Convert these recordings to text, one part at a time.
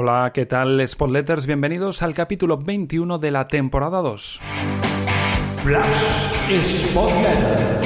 Hola, ¿qué tal Spotletters? Bienvenidos al capítulo 21 de la temporada 2. Flash Spotletter.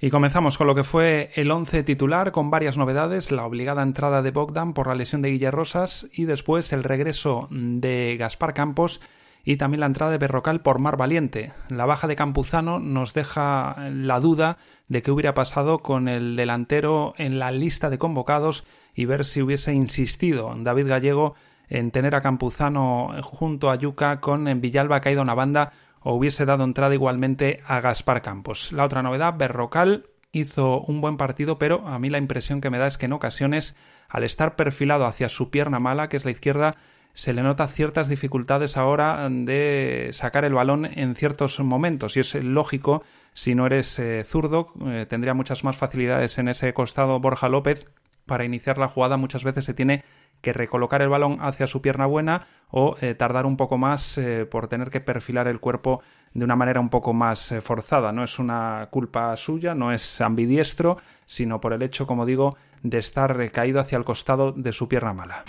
Y comenzamos con lo que fue el 11 titular con varias novedades, la obligada entrada de Bogdan por la lesión de Guille Rosas y después el regreso de Gaspar Campos y también la entrada de Berrocal por Mar Valiente. La baja de Campuzano nos deja la duda de qué hubiera pasado con el delantero en la lista de convocados y ver si hubiese insistido David Gallego en tener a Campuzano junto a Yuca con en Villalba caído una banda o hubiese dado entrada igualmente a Gaspar Campos. La otra novedad, Berrocal hizo un buen partido, pero a mí la impresión que me da es que en ocasiones, al estar perfilado hacia su pierna mala, que es la izquierda, se le nota ciertas dificultades ahora de sacar el balón en ciertos momentos y es lógico si no eres eh, zurdo eh, tendría muchas más facilidades en ese costado Borja López para iniciar la jugada muchas veces se tiene que recolocar el balón hacia su pierna buena o eh, tardar un poco más por tener que perfilar el cuerpo de una manera un poco más forzada. No es una culpa suya, no es ambidiestro, sino por el hecho, como digo, de estar caído hacia el costado de su pierna mala.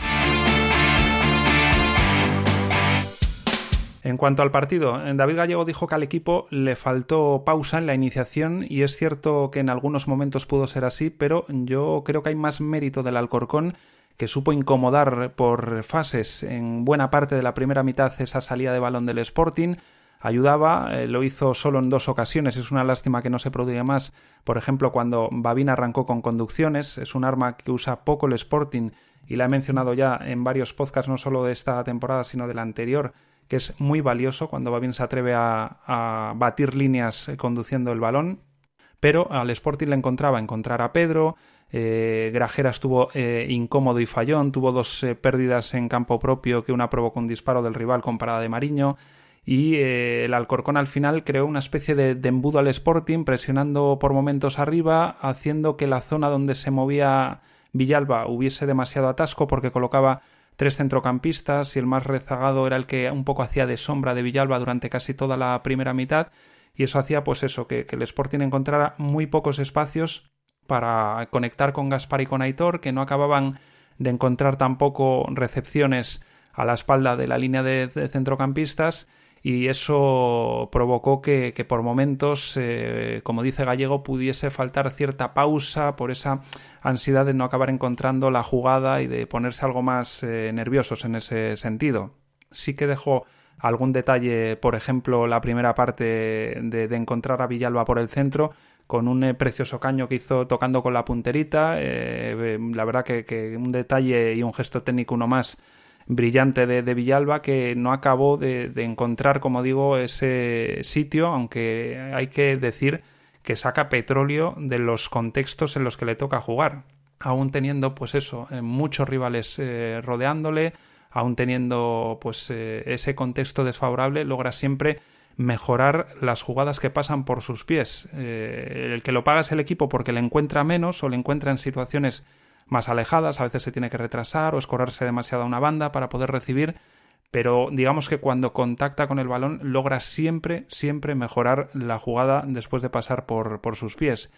En cuanto al partido, David Gallego dijo que al equipo le faltó pausa en la iniciación y es cierto que en algunos momentos pudo ser así, pero yo creo que hay más mérito del Alcorcón que supo incomodar por fases en buena parte de la primera mitad esa salida de balón del Sporting. Ayudaba, eh, lo hizo solo en dos ocasiones, es una lástima que no se produzca más. Por ejemplo, cuando Babín arrancó con conducciones, es un arma que usa poco el Sporting y la he mencionado ya en varios podcasts, no solo de esta temporada, sino de la anterior, que es muy valioso cuando Babín se atreve a, batir líneas eh, conduciendo el balón. Pero al Sporting le encontraba encontrar a Pedro, eh, Grajera estuvo eh, incómodo y fallón, tuvo dos pérdidas en campo propio que una provocó un disparo del rival con parada de Mariño y el Alcorcón al final creó una especie de, de, embudo al Sporting presionando por momentos arriba haciendo que la zona donde se movía Villalba hubiese demasiado atasco porque colocaba tres centrocampistas y el más rezagado era el que un poco hacía de sombra de Villalba durante casi toda la primera mitad y eso hacía pues eso que, el Sporting encontrara muy pocos espacios para conectar con Gaspar y con Aitor, que no acababan de encontrar tampoco recepciones a la espalda de la línea de, centrocampistas y eso provocó que, por momentos, eh, como dice Gallego, pudiese faltar cierta pausa por esa ansiedad de no acabar encontrando la jugada y de ponerse algo más eh, nerviosos en ese sentido. Sí que dejó algún detalle, por ejemplo, la primera parte de, encontrar a Villalba por el centro, con un eh, precioso caño que hizo tocando con la punterita. Eh, la verdad que, un detalle y un gesto técnico uno más brillante de, Villalba que no acabó de, encontrar, como digo, ese sitio, aunque hay que decir que saca petróleo de los contextos en los que le toca jugar, aún teniendo, pues eso, eh, muchos rivales rodeándole, aún teniendo, pues ese contexto desfavorable, logra siempre mejorar las jugadas que pasan por sus pies. Eh, el que lo paga es el equipo porque le encuentra menos o le encuentra en situaciones más alejadas, a veces se tiene que retrasar o escorrerse demasiado a una banda para poder recibir, pero digamos que cuando contacta con el balón logra siempre, siempre mejorar la jugada después de pasar por, por sus pies.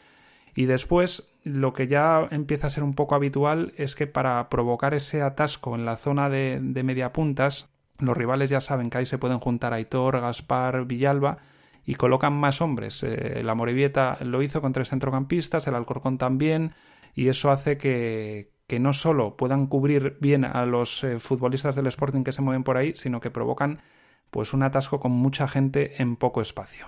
Y después lo que ya empieza a ser un poco habitual es que para provocar ese atasco en la zona de, de mediapuntas los rivales ya saben que ahí se pueden juntar Aitor, Gaspar, Villalba y colocan más hombres. Eh, la Morevieta lo hizo con tres centrocampistas, el Alcorcón también, y eso hace que, que no solo puedan cubrir bien a los eh, futbolistas del Sporting que se mueven por ahí, sino que provocan pues un atasco con mucha gente en poco espacio.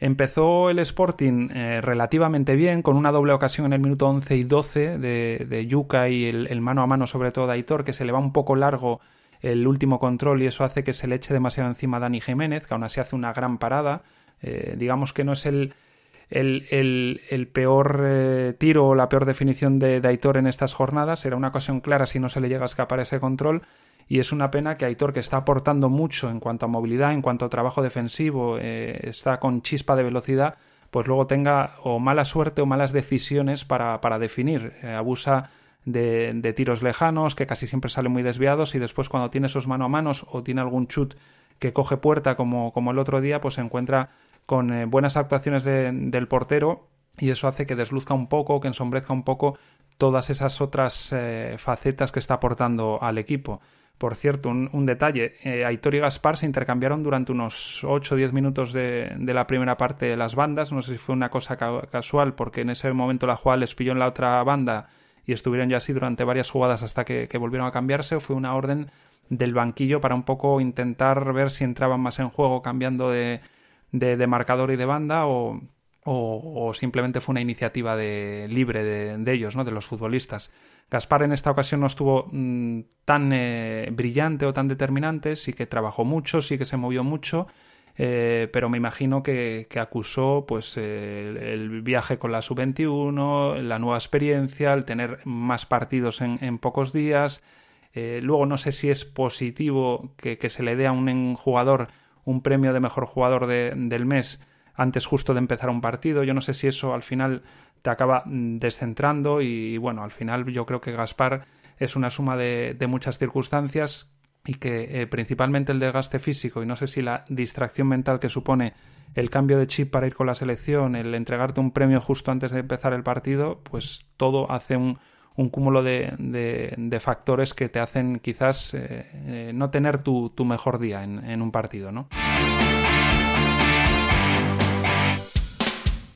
Empezó el Sporting eh, relativamente bien, con una doble ocasión en el minuto 11 y 12 de, de Yuca y el, mano a mano, sobre todo de Aitor, que se le va un poco largo el último control y eso hace que se le eche demasiado encima a Dani Jiménez, que aún así hace una gran parada. Eh, digamos que no es el, el, el, peor eh, tiro o la peor definición de, Aitor en estas jornadas. Era una ocasión clara si no se le llega a escapar ese control y es una pena que Aitor, que está aportando mucho en cuanto a movilidad, en cuanto a trabajo defensivo, eh, está con chispa de velocidad, pues luego tenga o mala suerte o malas decisiones para, para definir. Eh, abusa de, de, tiros lejanos que casi siempre salen muy desviados y después cuando tiene esos mano a manos o tiene algún chut que coge puerta como, como el otro día, pues se encuentra con eh, buenas actuaciones del portero y eso hace que desluzca un poco, que ensombrezca un poco todas esas otras eh, facetas que está aportando al equipo. Por cierto, un, detalle, eh, Aitor y Gaspar se intercambiaron durante unos 8 o 10 minutos de, la primera parte de las bandas, no sé si fue una cosa casual porque en ese momento la jugada les pilló en la otra banda y estuvieron ya así durante varias jugadas hasta que, volvieron a cambiarse o fue una orden del banquillo para un poco intentar ver si entraban más en juego cambiando de, de, marcador y de banda o, o, simplemente fue una iniciativa de, libre de, ellos, ¿no? de los futbolistas. Gaspar en esta ocasión no estuvo mm, tan eh, brillante o tan determinante, sí que trabajó mucho, sí que se movió mucho, eh, pero me imagino que, acusó pues el, viaje con la sub-21, la nueva experiencia, el tener más partidos en, pocos días. Eh, luego no sé si es positivo que, se le dé a un jugador un premio de mejor jugador del mes antes justo de empezar un partido. Yo no sé si eso al final te acaba mm, descentrando y bueno, al final yo creo que Gaspar es una suma de, muchas circunstancias y que eh, principalmente el desgaste físico y no sé si la distracción mental que supone el cambio de chip para ir con la selección, el entregarte un premio justo antes de empezar el partido, pues todo hace un, un cúmulo de, de, factores que te hacen quizás eh, eh, no tener tu, tu mejor día en, en un partido, ¿no?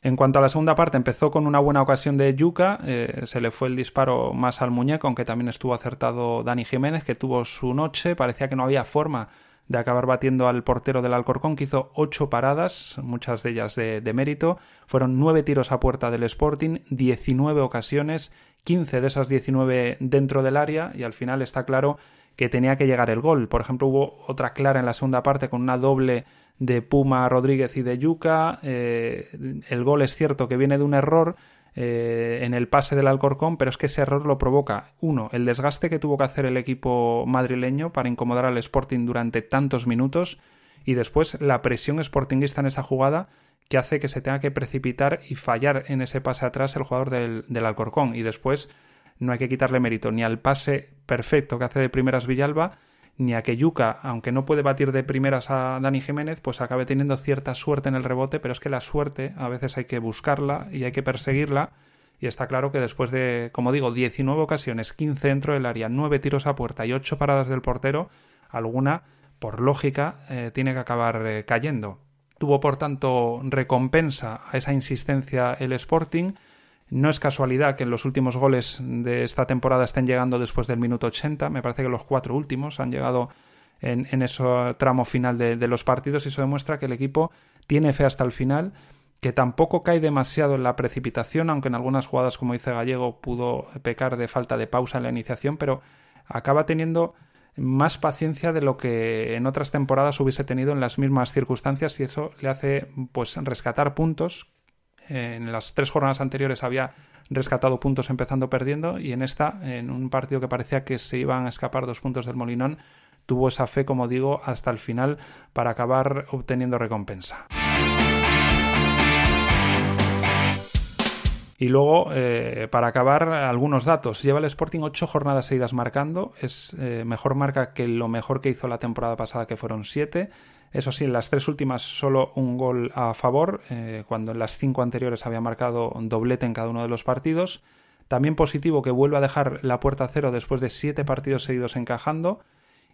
En cuanto a la segunda parte, empezó con una buena ocasión de Yuca, eh, se le fue el disparo más al muñeco, aunque también estuvo acertado Dani Jiménez, que tuvo su noche, parecía que no había forma de acabar batiendo al portero del Alcorcón, que hizo ocho paradas, muchas de ellas de, de mérito, fueron nueve tiros a puerta del Sporting, 19 ocasiones, 15 de esas 19 dentro del área, y al final está claro que tenía que llegar el gol. Por ejemplo, hubo otra clara en la segunda parte con una doble de Puma Rodríguez y de Yuca. Eh, el gol es cierto que viene de un error eh, en el pase del Alcorcón, pero es que ese error lo provoca, uno, el desgaste que tuvo que hacer el equipo madrileño para incomodar al Sporting durante tantos minutos y después la presión sportinguista en esa jugada que hace que se tenga que precipitar y fallar en ese pase atrás el jugador del, del Alcorcón y después no hay que quitarle mérito ni al pase perfecto que hace de primeras Villalba ni a que Yuca, aunque no puede batir de primeras a Dani Jiménez, pues acabe teniendo cierta suerte en el rebote, pero es que la suerte a veces hay que buscarla y hay que perseguirla. Y está claro que después de, como digo, 19 ocasiones, 15 dentro del área, 9 tiros a puerta y 8 paradas del portero, alguna, por lógica, eh, tiene que acabar eh, cayendo. Tuvo, por tanto, recompensa a esa insistencia el Sporting no es casualidad que los últimos goles de esta temporada estén llegando después del minuto 80. Me parece que los cuatro últimos han llegado en, en ese tramo final de, los partidos y eso demuestra que el equipo tiene fe hasta el final, que tampoco cae demasiado en la precipitación, aunque en algunas jugadas, como dice Gallego, pudo pecar de falta de pausa en la iniciación, pero acaba teniendo más paciencia de lo que en otras temporadas hubiese tenido en las mismas circunstancias y eso le hace pues rescatar puntos en las tres jornadas anteriores había rescatado puntos empezando perdiendo y en esta, en un partido que parecía que se iban a escapar dos puntos del Molinón, tuvo esa fe, como digo, hasta el final para acabar obteniendo recompensa. Y luego, eh, para acabar, algunos datos. Lleva el Sporting ocho jornadas seguidas marcando. Es eh, mejor marca que lo mejor que hizo la temporada pasada, que fueron siete. Eso sí, en las tres últimas solo un gol a favor, eh, cuando en las cinco anteriores había marcado un doblete en cada uno de los partidos. También positivo que vuelve a dejar la puerta cero después de siete partidos seguidos encajando.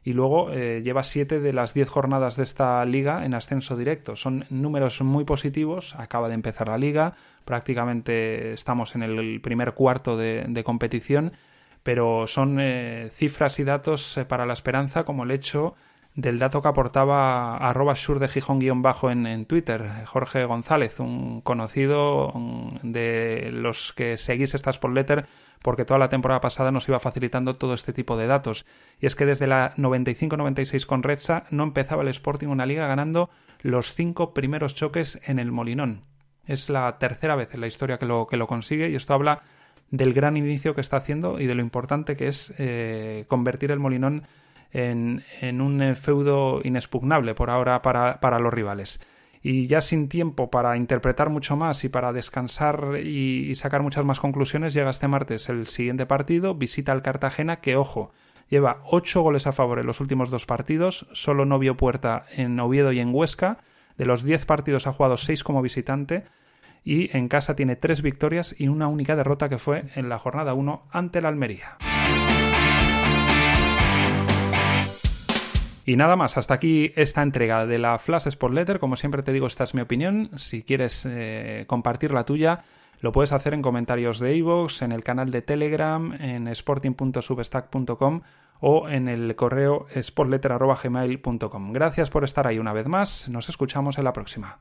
Y luego eh, lleva siete de las diez jornadas de esta liga en ascenso directo. Son números muy positivos. Acaba de empezar la liga. Prácticamente estamos en el primer cuarto de, competición. Pero son eh, cifras y datos para la esperanza, como el hecho del dato que aportaba arroba sur de Gijón guion bajo en, Twitter, Jorge González, un conocido de los que seguís estas por letter porque toda la temporada pasada nos iba facilitando todo este tipo de datos. Y es que desde la 95-96 con Redsa no empezaba el Sporting una liga ganando los cinco primeros choques en el Molinón. Es la tercera vez en la historia que lo, que lo consigue y esto habla del gran inicio que está haciendo y de lo importante que es eh, convertir el Molinón en, un eh, feudo inexpugnable por ahora para, los rivales. Y ya sin tiempo para interpretar mucho más y para descansar y, sacar muchas más conclusiones, llega este martes el siguiente partido, visita al Cartagena, que ojo, Lleva 8 goles a favor en los últimos dos partidos, solo no vio puerta en Oviedo y en Huesca. De los 10 partidos ha jugado 6 como visitante y en casa tiene 3 victorias y una única derrota que fue en la jornada 1 ante la Almería. Y nada más, hasta aquí esta entrega de la Flash Sport Letter. Como siempre te digo, esta es mi opinión. Si quieres eh, compartir la tuya, lo puedes hacer en comentarios de iVoox, en el canal de Telegram, en sporting.substack.com o en el correo sportletter.gmail.com. Gracias por estar ahí una vez más. Nos escuchamos en la próxima.